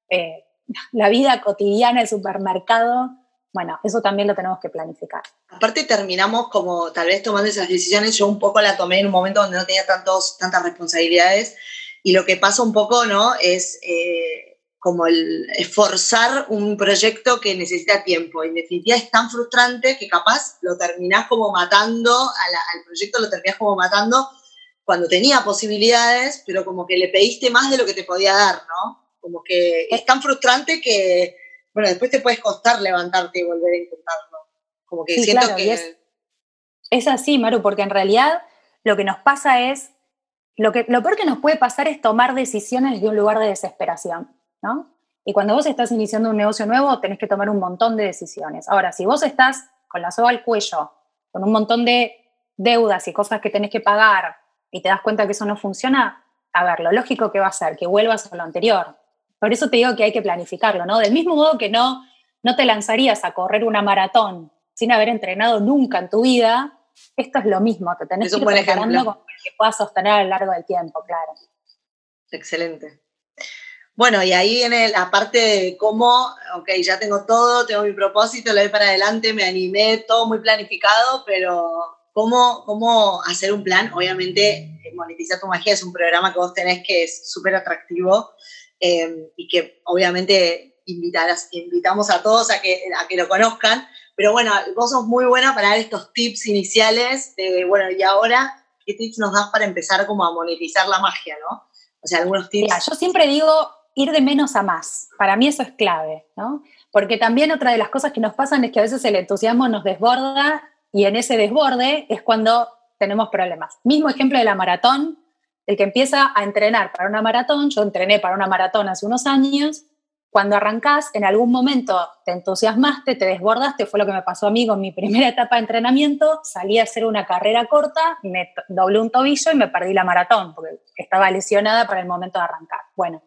eh, (laughs) la vida cotidiana, el supermercado. Bueno, eso también lo tenemos que planificar. Aparte terminamos como tal vez tomando esas decisiones, yo un poco la tomé en un momento donde no tenía tantos, tantas responsabilidades y lo que pasa un poco, ¿no? Es... Eh, como el esforzar un proyecto que necesita tiempo. En definitiva es tan frustrante que capaz lo terminás como matando, al proyecto lo terminás como matando cuando tenía posibilidades, pero como que le pediste más de lo que te podía dar, ¿no? Como que es tan frustrante que, bueno, después te puedes costar levantarte y volver a intentarlo. Como que siento que... Es, es, así, Maru, porque en realidad lo que nos pasa es, lo, que, lo peor que nos puede pasar es tomar decisiones de un lugar de desesperación. ¿No? Y cuando vos estás iniciando un negocio nuevo, tenés que tomar un montón de decisiones. Ahora, si vos estás con la soga al cuello, con un montón de deudas y cosas que tenés que pagar y te das cuenta que eso no funciona, a ver, lo lógico que va a ser que vuelvas a lo anterior. Por eso te digo que hay que planificarlo, ¿no? Del mismo modo que no, no te lanzarías a correr una maratón sin haber entrenado nunca en tu vida, esto es lo mismo, te tenés que ir preparando para que puedas sostener a lo largo del tiempo, claro. Excelente. Bueno, y ahí viene la parte de cómo, ok, ya tengo todo, tengo mi propósito, lo doy para adelante, me animé, todo muy planificado, pero cómo, cómo hacer un plan. Obviamente, Monetiza tu Magia es un programa que vos tenés que es súper atractivo eh, y que obviamente invitamos a todos a que, a que lo conozcan. Pero bueno, vos sos muy buena para dar estos tips iniciales de, bueno, y ahora, ¿qué tips nos das para empezar como a monetizar la magia, no? O sea, algunos tips. yo siempre digo, ir de menos a más. Para mí eso es clave, ¿no? Porque también otra de las cosas que nos pasan es que a veces el entusiasmo nos desborda y en ese desborde es cuando tenemos problemas. Mismo ejemplo de la maratón, el que empieza a entrenar para una maratón, yo entrené para una maratón hace unos años, cuando arrancás, en algún momento te entusiasmaste, te desbordaste, fue lo que me pasó a mí con mi primera etapa de entrenamiento, salí a hacer una carrera corta, me doblé un tobillo y me perdí la maratón, porque estaba lesionada para el momento de arrancar. Bueno,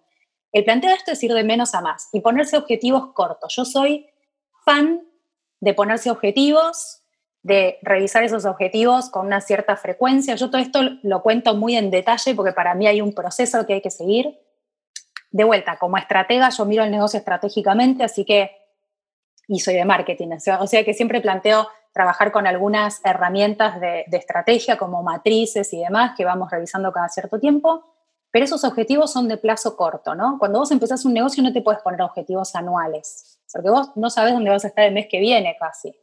el planteo de esto es ir de menos a más y ponerse objetivos cortos. Yo soy fan de ponerse objetivos, de revisar esos objetivos con una cierta frecuencia. Yo todo esto lo cuento muy en detalle porque para mí hay un proceso que hay que seguir. De vuelta, como estratega, yo miro el negocio estratégicamente, así que, y soy de marketing, o sea que siempre planteo trabajar con algunas herramientas de, de estrategia como matrices y demás que vamos revisando cada cierto tiempo pero esos objetivos son de plazo corto, ¿no? Cuando vos empezás un negocio no te puedes poner objetivos anuales, porque vos no sabes dónde vas a estar el mes que viene casi.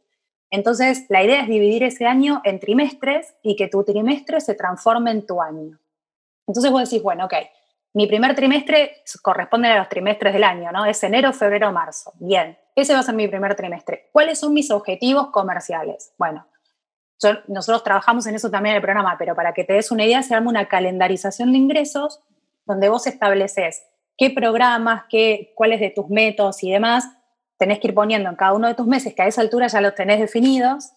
Entonces, la idea es dividir ese año en trimestres y que tu trimestre se transforme en tu año. Entonces vos decís, bueno, ok, mi primer trimestre corresponde a los trimestres del año, ¿no? Es enero, febrero, marzo. Bien, ese va a ser mi primer trimestre. ¿Cuáles son mis objetivos comerciales? Bueno, nosotros trabajamos en eso también en el programa, pero para que te des una idea, se llama una calendarización de ingresos, donde vos estableces qué programas, qué, cuáles de tus métodos y demás tenés que ir poniendo en cada uno de tus meses, que a esa altura ya los tenés definidos,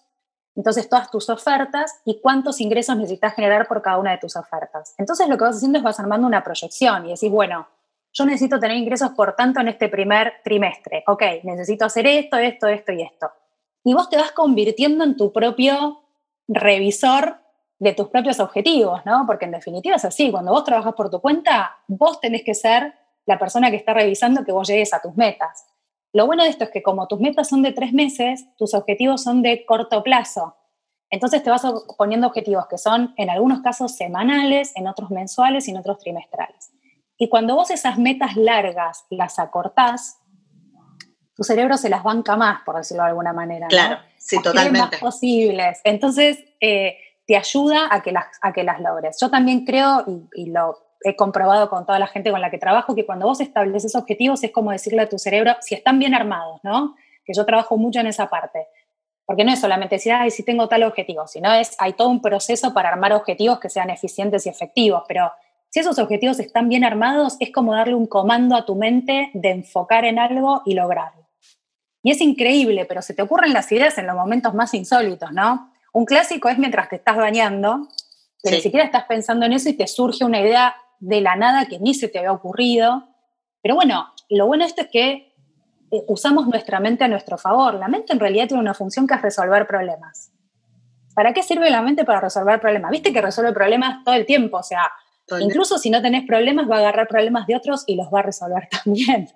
entonces todas tus ofertas y cuántos ingresos necesitas generar por cada una de tus ofertas. Entonces lo que vas haciendo es vas armando una proyección y decís, bueno, yo necesito tener ingresos por tanto en este primer trimestre. Ok, necesito hacer esto, esto, esto y esto. Y vos te vas convirtiendo en tu propio revisor de tus propios objetivos, ¿no? Porque en definitiva es así, cuando vos trabajas por tu cuenta, vos tenés que ser la persona que está revisando que vos llegues a tus metas. Lo bueno de esto es que como tus metas son de tres meses, tus objetivos son de corto plazo. Entonces te vas poniendo objetivos que son en algunos casos semanales, en otros mensuales y en otros trimestrales. Y cuando vos esas metas largas las acortás, tu cerebro se las banca más, por decirlo de alguna manera. Claro, sí, totalmente. Más posibles. Entonces, eh, te ayuda a que, las, a que las logres. Yo también creo, y, lo he comprobado con toda la gente con la que trabajo, que cuando vos estableces objetivos es como decirle a tu cerebro, si están bien armados, ¿no? Que yo trabajo mucho en esa parte. Porque no es solamente decir, ay, si tengo tal objetivo, sino es, hay todo un proceso para armar objetivos que sean eficientes y efectivos, pero si esos objetivos están bien armados, es como darle un comando a tu mente de enfocar en algo y lograrlo. Y es increíble, pero se te ocurren las ideas en los momentos más insólitos, ¿no? Un clásico es mientras te estás bañando, que ni siquiera estás pensando en eso y te surge una idea de la nada que ni se te había ocurrido. Pero bueno, lo bueno de esto es que eh, usamos nuestra mente a nuestro favor. La mente en realidad tiene una función que es resolver problemas. ¿Para qué sirve la mente para resolver problemas? Viste que resuelve problemas todo el tiempo, o sea, incluso si no tenés problemas, va a agarrar problemas de otros y los va a resolver (laughs) también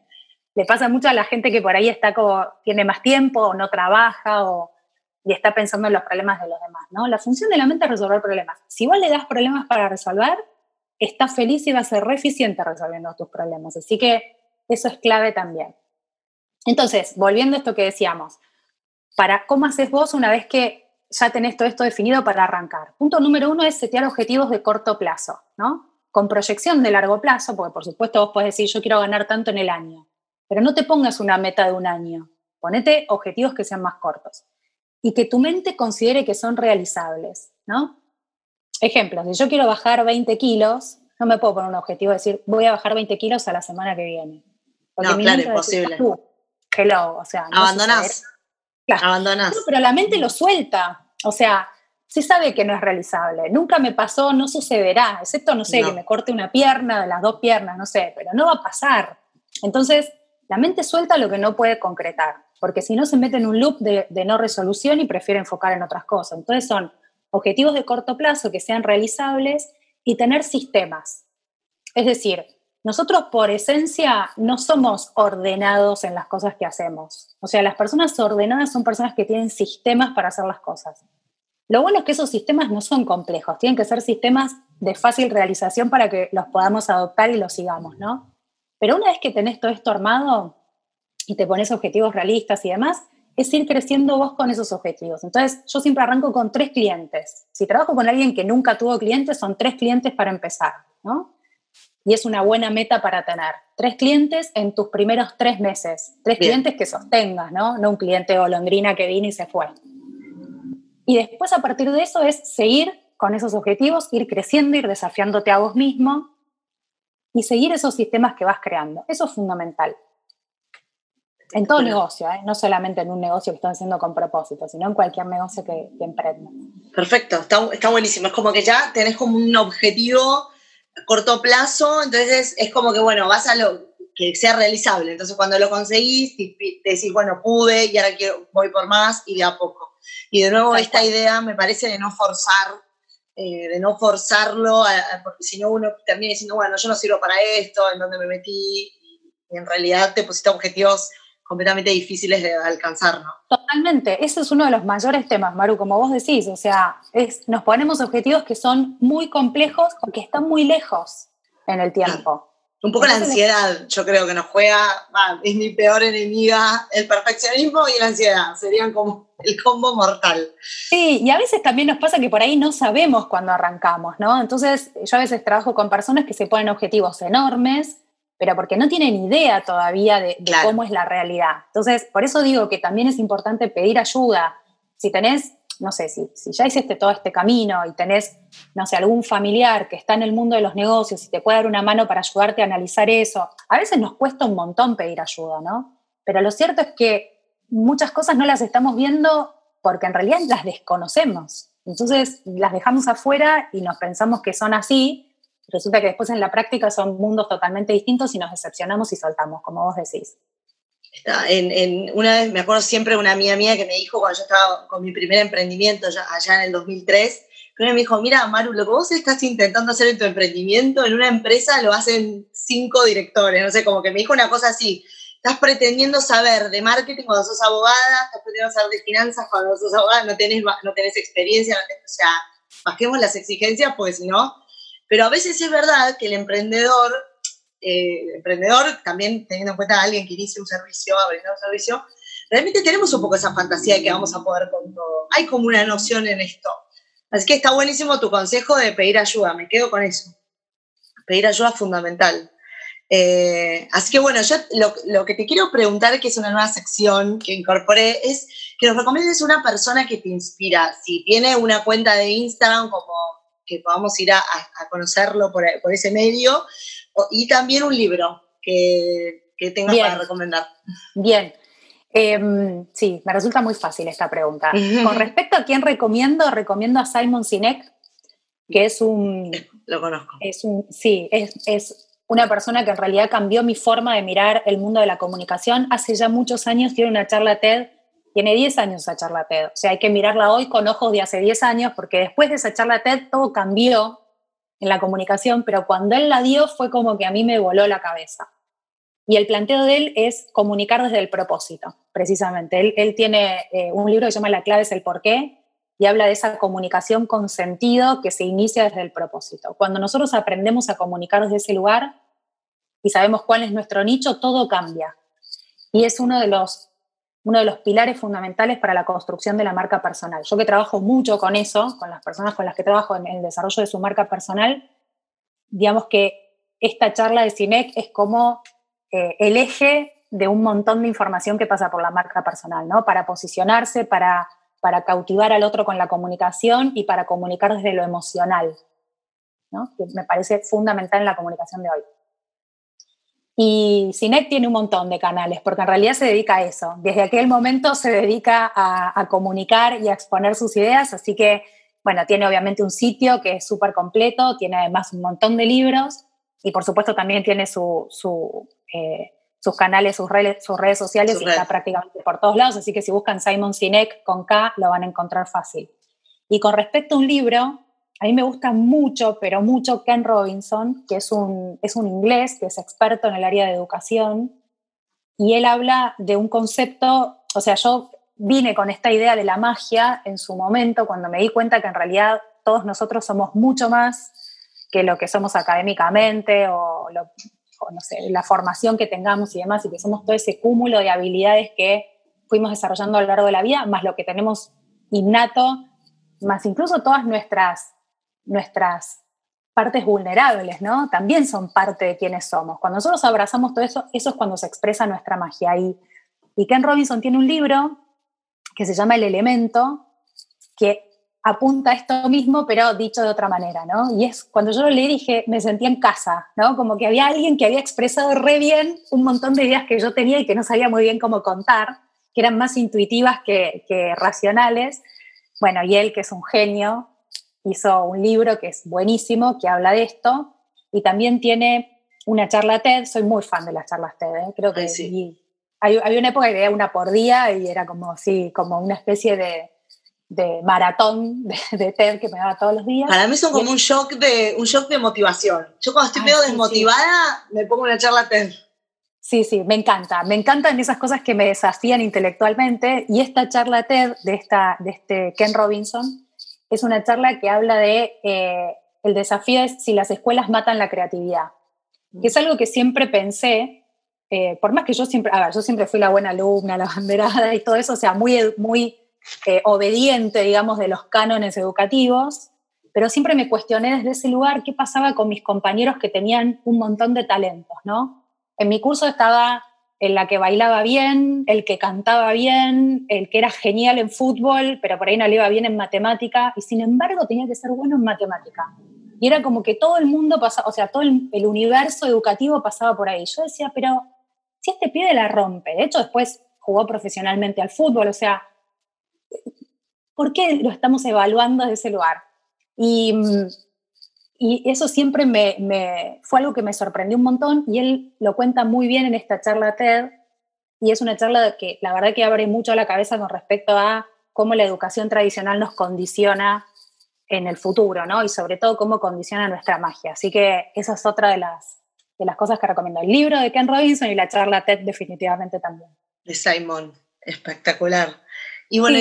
le pasa mucho a la gente que por ahí está como, tiene más tiempo o no trabaja o, y está pensando en los problemas de los demás, ¿no? La función de la mente es resolver problemas. Si vos le das problemas para resolver, está feliz y va a ser re eficiente resolviendo tus problemas. Así que eso es clave también. Entonces, volviendo a esto que decíamos, para cómo haces vos una vez que ya tenés todo esto definido para arrancar. Punto número uno es setear objetivos de corto plazo, ¿no? Con proyección de largo plazo, porque por supuesto vos podés decir, yo quiero ganar tanto en el año. Pero no te pongas una meta de un año, ponete objetivos que sean más cortos y que tu mente considere que son realizables, ¿no? Ejemplo, si yo quiero bajar 20 kilos, no me puedo poner un objetivo de decir, voy a bajar 20 kilos a la semana que viene. no, claro, imposible. hello, o sea, no Abandonás. Abandonás. pero la mente lo suelta. O sea, sí sabe que no es realizable. Nunca me pasó, no sucederá, excepto, no sé, que me corte una pierna, de las dos piernas, no sé, pero no va a pasar. Entonces, la mente suelta lo que no puede concretar, porque si no se mete en un loop de, no resolución y prefiere enfocar en otras cosas. Entonces son objetivos de corto plazo que sean realizables y tener sistemas. Es decir, nosotros por esencia no somos ordenados en las cosas que hacemos. O sea, las personas ordenadas son personas que tienen sistemas para hacer las cosas. Lo bueno es que esos sistemas no son complejos, tienen que ser sistemas de fácil realización para que los podamos adoptar y los sigamos, ¿no? Pero una vez que tenés todo esto armado y te pones objetivos realistas y demás, es ir creciendo vos con esos objetivos. Entonces, yo siempre arranco con tres clientes. Si trabajo con alguien que nunca tuvo clientes, son tres clientes para empezar, ¿no? Y es una buena meta para tener. Tres clientes en tus primeros tres meses. Tres clientes que sostengas, ¿no? No un cliente golondrina que vino y se fue. Y después, a partir de eso, es seguir con esos objetivos, ir creciendo, ir desafiándote a vos mismo, y seguir esos sistemas que vas creando. Eso es fundamental. En todo negocio, ¿eh? no solamente en un negocio que estás haciendo con propósito, sino en cualquier negocio que, que emprendas. Perfecto, está, está, buenísimo. Es como que ya tenés como un objetivo a corto plazo, entonces es como que, bueno, vas a lo que sea realizable. Entonces cuando lo conseguís, te decís, bueno, pude y ahora quiero, voy por más y de a poco. Y de nuevo, esta idea me parece de no forzar eh, de no forzarlo, porque si no uno termina diciendo, bueno, yo no sirvo para esto, en donde me metí, y en realidad te pusiste objetivos completamente difíciles de alcanzar, ¿no? Totalmente, ese es uno de los mayores temas, Maru, como vos decís, o sea, es, nos ponemos objetivos que son muy complejos o que están muy lejos en el tiempo. Un poco la ansiedad, yo creo que nos juega, es mi peor enemiga, el perfeccionismo y la ansiedad, serían como el combo mortal. Sí, y a veces también nos pasa que por ahí no sabemos cuándo arrancamos, ¿no? Entonces, yo a veces trabajo con personas que se ponen objetivos enormes, pero porque no tienen idea todavía de, cómo es la realidad. Entonces, por eso digo que también es importante pedir ayuda. Si tenés no sé, si, si ya hiciste todo este camino y tenés, no sé, algún familiar que está en el mundo de los negocios y te puede dar una mano para ayudarte a analizar eso, a veces nos cuesta un montón pedir ayuda, ¿no? Pero lo cierto es que muchas cosas no las estamos viendo porque en realidad las desconocemos. Entonces las dejamos afuera y nos pensamos que son así. Resulta que después en la práctica son mundos totalmente distintos y nos decepcionamos y soltamos, como vos decís. En, una vez, me acuerdo siempre una amiga mía que me dijo cuando yo estaba con mi primer emprendimiento allá en el 2003, me dijo, mira, Maru, lo que vos estás intentando hacer en tu emprendimiento, en una empresa lo hacen cinco directores, no sé, como que me dijo una cosa así, estás pretendiendo saber de marketing cuando sos abogada, estás pretendiendo saber de finanzas cuando sos abogada, no tenés, no tenés experiencia, o sea, bajemos las exigencias, pues si no. Pero a veces es verdad que el emprendedor, eh, emprendedor, también teniendo en cuenta a alguien que inicia un servicio, abrir un servicio, realmente tenemos un poco esa fantasía de que vamos a poder con todo. Hay como una noción en esto. Así que está buenísimo tu consejo de pedir ayuda, me quedo con eso. Pedir ayuda es fundamental. Eh, así que bueno, yo lo, que te quiero preguntar, que es una nueva sección que incorporé, es que nos recomiendes una persona que te inspira. Si tiene una cuenta de Instagram, como que podamos ir a, conocerlo por, ese medio, y también un libro que, que tengas para recomendar. Bien. Em, sí, me resulta muy fácil esta pregunta. (laughs) Con respecto a quién recomiendo, recomiendo a Simon Sinek, que es un... Lo conozco. Es un, sí, es, es una persona que en realidad cambió mi forma de mirar el mundo de la comunicación. Hace ya muchos años tiene una charla TED, tiene 10 años esa charla TED. O sea, hay que mirarla hoy con ojos de hace 10 años, porque después de esa charla TED todo cambió en la comunicación, pero cuando él la dio fue como que a mí me voló la cabeza. Y el planteo de él es comunicar desde el propósito, precisamente. Él, tiene eh, un libro que se llama La clave es el porqué, y habla de esa comunicación con sentido que se inicia desde el propósito. Cuando nosotros aprendemos a comunicar desde ese lugar y sabemos cuál es nuestro nicho, todo cambia. Y es uno de los, uno de los pilares fundamentales para la construcción de la marca personal. Yo que trabajo mucho con eso, con las personas con las que trabajo en el desarrollo de su marca personal, digamos que esta charla de CINEC es como eh, el eje de un montón de información que pasa por la marca personal, ¿no? Para posicionarse, para para cautivar al otro con la comunicación y para comunicar desde lo emocional, ¿no? que me parece fundamental en la comunicación de hoy. Y Cinec tiene un montón de canales, porque en realidad se dedica a eso. Desde aquel momento se dedica a, comunicar y a exponer sus ideas, así que, bueno, tiene obviamente un sitio que es súper completo, tiene además un montón de libros y por supuesto también tiene su, eh, sus canales, sus redes, sus redes sociales y está prácticamente por todos lados, así que si buscan Simon Sinek con K lo van a encontrar fácil. Y con respecto a un libro, a mí me gusta mucho, pero mucho Ken Robinson, que es un, es un inglés que es experto en el área de educación, y él habla de un concepto, o sea, yo vine con esta idea de la magia en su momento cuando me di cuenta que en realidad todos nosotros somos mucho más que lo que somos académicamente o la formación que tengamos y demás, y que somos todo ese cúmulo de habilidades que fuimos desarrollando a lo largo de la vida, más lo que tenemos innato, más incluso todas nuestras, nuestras partes vulnerables, ¿no? También son parte de quienes somos. Cuando nosotros abrazamos todo eso, eso es cuando se expresa nuestra magia. Y, y Ken Robinson tiene un libro que se llama El Elemento, que apunta a esto mismo, pero dicho de otra manera, ¿no? Y es cuando yo lo leí dije, me sentía en casa, ¿no? Como que había alguien que había expresado re bien un montón de ideas que yo tenía y que no sabía muy bien cómo contar, que eran más intuitivas que, racionales. Bueno, y él, que es un genio, hizo un libro que es buenísimo, que habla de esto, y también tiene una charla TED, soy muy fan de las charlas TED, ¿eh? creo que sí. Había una época que veía una por día y era como, sí, como una especie de de maratón de, TED que me daba todos los días. Para mí son como un shock de un shock de motivación. Yo cuando estoy medio desmotivada me pongo una charla TED. Sí, sí, me encanta. Me encantan esas cosas que me desafían intelectualmente y esta charla TED de, esta, de este Ken Robinson es una charla que habla de eh, el desafío es si las escuelas matan la creatividad, que es algo que siempre pensé, eh, por más que yo siempre, a ver, yo siempre fui la buena alumna, la banderada y todo eso, o sea, muy, muy eh, obediente, digamos, de los cánones educativos, pero siempre me cuestioné desde ese lugar qué pasaba con mis compañeros que tenían un montón de talentos, ¿no? En mi curso estaba el la que bailaba bien, el que cantaba bien, el que era genial en fútbol, pero por ahí no le iba bien en matemática, y sin embargo tenía que ser bueno en matemática. Y era como que todo el mundo pasaba, o sea, todo el, el universo educativo pasaba por ahí. Yo decía, pero si este pibe la rompe, de hecho después jugó profesionalmente al fútbol, o sea, ¿por qué lo estamos evaluando desde ese lugar? Y, y eso siempre me, fue algo que me sorprendió un montón y él lo cuenta muy bien en esta charla TED y es una charla que la verdad que abre mucho la cabeza con respecto a cómo la educación tradicional nos condiciona en el futuro, ¿no? Y sobre todo cómo condiciona nuestra magia. Así que esa es otra de las, de las cosas que recomiendo. El libro de Ken Robinson y la charla TED definitivamente también. De Simon, espectacular. Y bueno,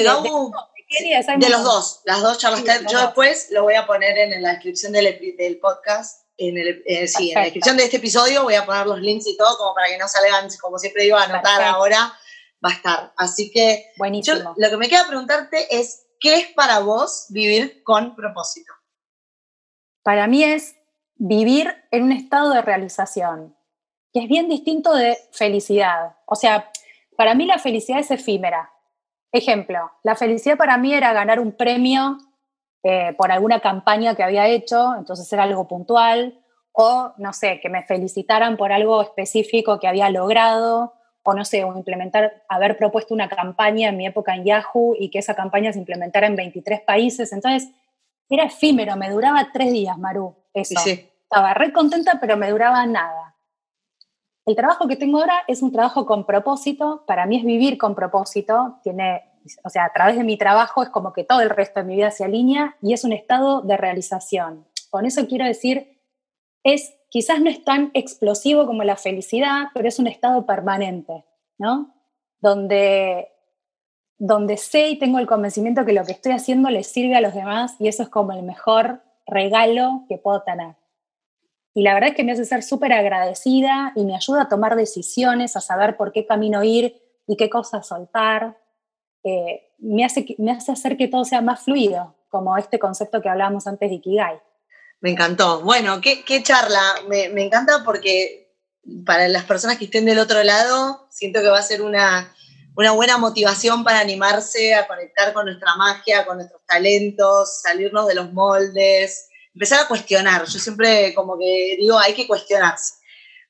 de, los dos, las dos charlas TED. Yo después lo voy a poner en la descripción del, del podcast. En el, eh, sí, en la descripción de este episodio voy a poner los links y todo como para que no salgan, como siempre digo, a anotar ahora, va a estar. Así que Buenísimo. lo que me queda preguntarte es, ¿qué es para vos vivir con propósito? Para mí es vivir en un estado de realización, que es bien distinto de felicidad. O sea, para mí la felicidad es efímera. Ejemplo, la felicidad para mí era ganar un premio eh, por alguna campaña que había hecho, entonces era algo puntual, o no sé, que me felicitaran por algo específico que había logrado, o no sé, o implementar, haber propuesto una campaña en mi época en Yahoo y que esa campaña se implementara en 23 países. Entonces, era efímero, me duraba tres días, Maru, eso. Estaba re contenta, pero me duraba nada. El trabajo que tengo ahora es un trabajo con propósito, para mí es vivir con propósito, tiene, o sea, a través de mi trabajo es como que todo el resto de mi vida se alinea y es un estado de realización. Con eso quiero decir, es quizás no es tan explosivo como la felicidad, pero es un estado permanente, ¿no? Donde, donde sé y tengo el convencimiento que lo que estoy haciendo le sirve a los demás y eso es como el mejor regalo que puedo tener. Y la verdad es que me hace ser súper agradecida y me ayuda a tomar decisiones, a saber por qué camino ir y qué cosas soltar. Eh, me, hace, me hace hacer que todo sea más fluido, como este concepto que hablábamos antes de Ikigai. Me encantó. Bueno, qué, charla. Me, me, encanta porque para las personas que estén del otro lado, siento que va a ser una, una buena motivación para animarse a conectar con nuestra magia, con nuestros talentos, salirnos de los moldes, empezar a cuestionar. Yo siempre como que digo, hay que cuestionarse.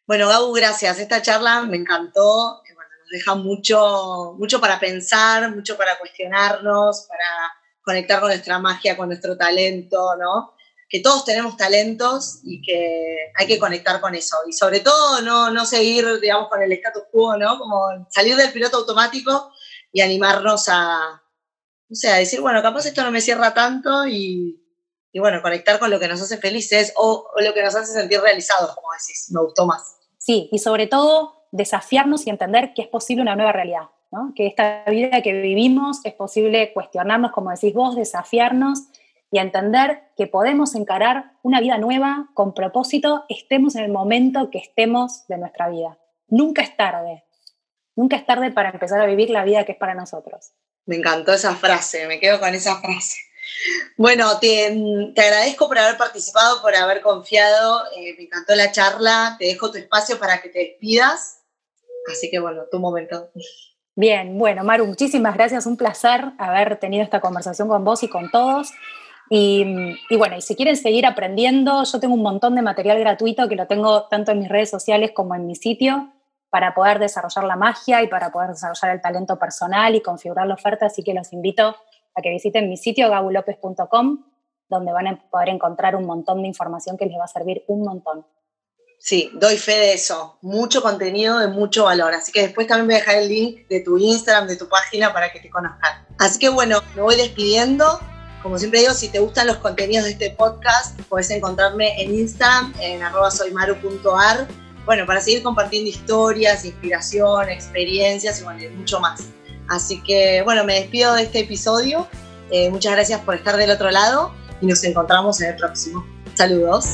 Bueno, Gabu, gracias. Esta charla me encantó. Bueno, nos deja mucho, mucho para pensar, mucho para cuestionarnos, para conectar con nuestra magia, con nuestro talento, ¿no? Que todos tenemos talentos y que hay que conectar con eso. Y sobre todo no, no seguir, digamos, con el status quo, ¿no? Como salir del piloto automático y animarnos a, no sé, a decir, bueno, capaz esto no me cierra tanto y, y bueno, conectar con lo que nos hace felices o, lo que nos hace sentir realizados, como decís, me gustó más. Sí, y sobre todo desafiarnos y entender que es posible una nueva realidad, ¿no? que esta vida que vivimos es posible cuestionarnos, como decís vos, desafiarnos y entender que podemos encarar una vida nueva con propósito, estemos en el momento que estemos de nuestra vida. Nunca es tarde, nunca es tarde para empezar a vivir la vida que es para nosotros. Me encantó esa frase, me quedo con esa frase. Bueno, te, agradezco por haber participado, por haber confiado. Eh, me encantó la charla. Te dejo tu espacio para que te despidas. Así que bueno, tu momento. Bien, bueno, Maru, muchísimas gracias. Un placer haber tenido esta conversación con vos y con todos. Y, y, bueno, y si quieren seguir aprendiendo, yo tengo un montón de material gratuito que lo tengo tanto en mis redes sociales como en mi sitio para poder desarrollar la magia y para poder desarrollar el talento personal y configurar la oferta. Así que los invito a que visiten mi sitio gabulopez.com, donde van a poder encontrar un montón de información que les va a servir un montón. Sí, doy fe de eso. Mucho contenido de mucho valor. Así que después también voy a el link de tu Instagram, de tu página para que te conozcan. Así que bueno, me voy despidiendo. Como siempre digo, si te gustan los contenidos de este podcast, puedes encontrarme en Instagram, en soymaru.ar. Bueno, para seguir compartiendo historias, inspiración, experiencias y bueno, mucho más. Así que bueno, me despido de este episodio. Eh, muchas gracias por estar del otro lado y nos encontramos en el próximo. Saludos.